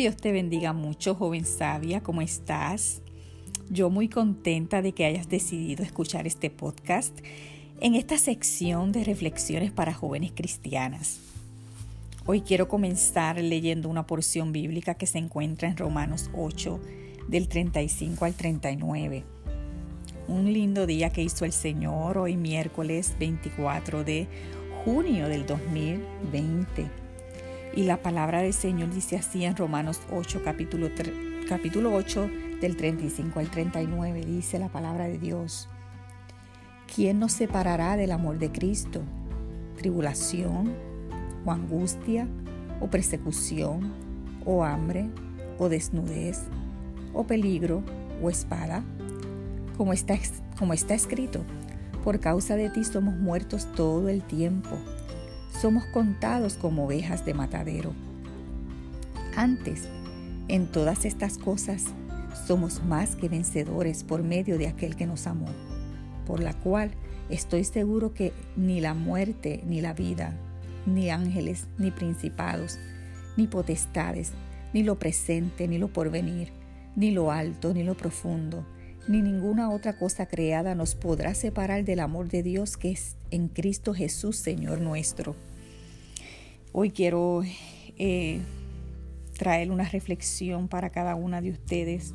Dios te bendiga mucho, joven sabia, ¿cómo estás? Yo muy contenta de que hayas decidido escuchar este podcast en esta sección de reflexiones para jóvenes cristianas. Hoy quiero comenzar leyendo una porción bíblica que se encuentra en Romanos 8, del 35 al 39. Un lindo día que hizo el Señor hoy miércoles 24 de junio del 2020. Y la palabra del Señor dice así en Romanos 8, capítulo, capítulo 8, del 35 al 39, dice la palabra de Dios. ¿Quién nos separará del amor de Cristo? ¿Tribulación o angustia o persecución o hambre o desnudez o peligro o espada? Como está, como está escrito, por causa de ti somos muertos todo el tiempo somos contados como ovejas de matadero. Antes, en todas estas cosas, somos más que vencedores por medio de aquel que nos amó, por la cual estoy seguro que ni la muerte, ni la vida, ni ángeles, ni principados, ni potestades, ni lo presente, ni lo porvenir, ni lo alto, ni lo profundo, ni ninguna otra cosa creada nos podrá separar del amor de Dios que es en Cristo Jesús, Señor nuestro. Hoy quiero eh, traer una reflexión para cada una de ustedes.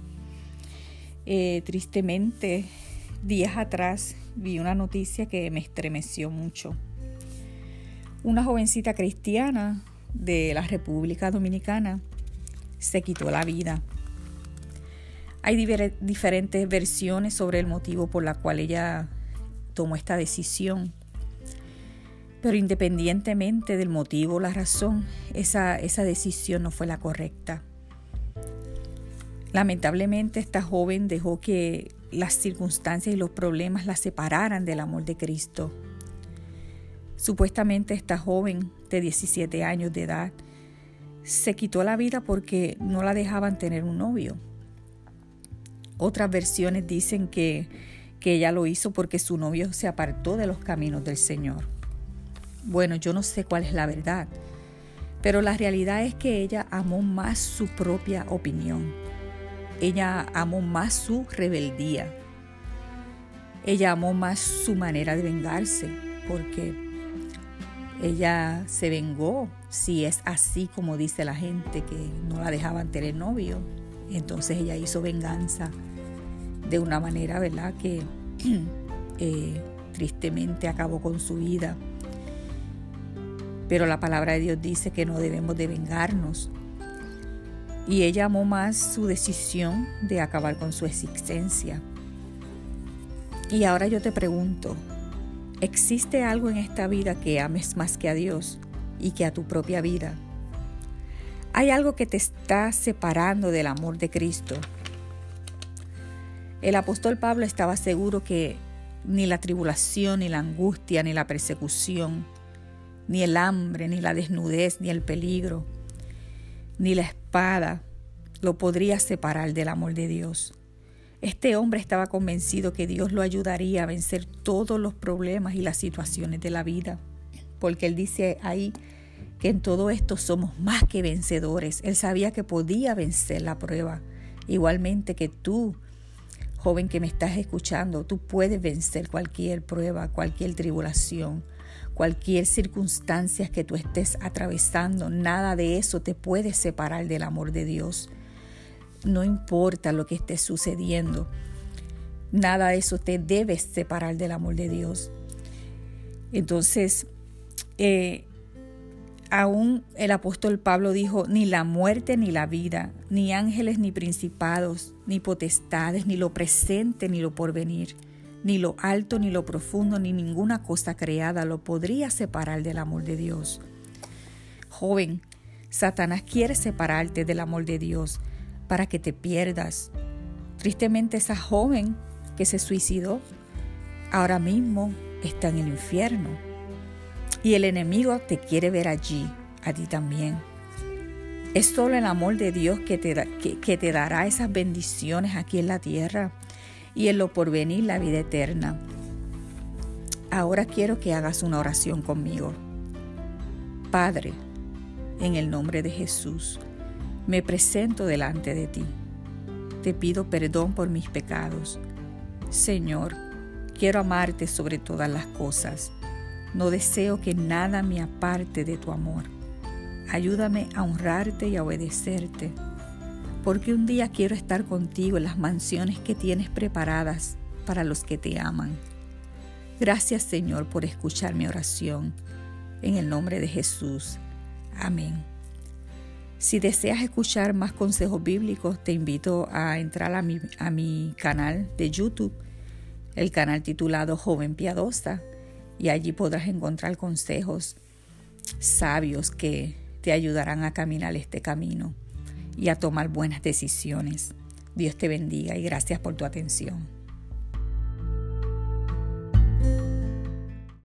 Eh, tristemente, días atrás vi una noticia que me estremeció mucho. Una jovencita cristiana de la República Dominicana se quitó la vida. Hay diferentes versiones sobre el motivo por la cual ella tomó esta decisión. Pero independientemente del motivo o la razón, esa, esa decisión no fue la correcta. Lamentablemente esta joven dejó que las circunstancias y los problemas la separaran del amor de Cristo. Supuestamente esta joven de 17 años de edad se quitó la vida porque no la dejaban tener un novio. Otras versiones dicen que, que ella lo hizo porque su novio se apartó de los caminos del Señor. Bueno, yo no sé cuál es la verdad, pero la realidad es que ella amó más su propia opinión. Ella amó más su rebeldía. Ella amó más su manera de vengarse, porque ella se vengó, si es así como dice la gente, que no la dejaban tener novio. Entonces ella hizo venganza de una manera, ¿verdad?, que eh, tristemente acabó con su vida. Pero la palabra de Dios dice que no debemos de vengarnos. Y ella amó más su decisión de acabar con su existencia. Y ahora yo te pregunto, ¿existe algo en esta vida que ames más que a Dios y que a tu propia vida? ¿Hay algo que te está separando del amor de Cristo? El apóstol Pablo estaba seguro que ni la tribulación, ni la angustia, ni la persecución, ni el hambre, ni la desnudez, ni el peligro, ni la espada lo podría separar del amor de Dios. Este hombre estaba convencido que Dios lo ayudaría a vencer todos los problemas y las situaciones de la vida, porque él dice ahí que en todo esto somos más que vencedores. Él sabía que podía vencer la prueba, igualmente que tú, joven que me estás escuchando, tú puedes vencer cualquier prueba, cualquier tribulación cualquier circunstancia que tú estés atravesando, nada de eso te puede separar del amor de Dios. No importa lo que esté sucediendo, nada de eso te debe separar del amor de Dios. Entonces, eh, aún el apóstol Pablo dijo, ni la muerte ni la vida, ni ángeles ni principados, ni potestades, ni lo presente ni lo porvenir ni lo alto, ni lo profundo, ni ninguna cosa creada lo podría separar del amor de Dios. Joven, Satanás quiere separarte del amor de Dios para que te pierdas. Tristemente esa joven que se suicidó ahora mismo está en el infierno. Y el enemigo te quiere ver allí, a ti también. Es solo el amor de Dios que te, que te dará esas bendiciones aquí en la tierra y en lo porvenir la vida eterna. Ahora quiero que hagas una oración conmigo. Padre, en el nombre de Jesús, me presento delante de ti. Te pido perdón por mis pecados. Señor, quiero amarte sobre todas las cosas. No deseo que nada me aparte de tu amor. Ayúdame a honrarte y a obedecerte, porque un día quiero estar contigo en las mansiones que tienes preparadas para los que te aman. Gracias Señor por escuchar mi oración. En el nombre de Jesús. Amén. Si deseas escuchar más consejos bíblicos, te invito a entrar a mi, a mi canal de YouTube, el canal titulado Joven Piadosa, y allí podrás encontrar consejos sabios que te ayudarán a caminar este camino y a tomar buenas decisiones. Dios te bendiga y gracias por tu atención.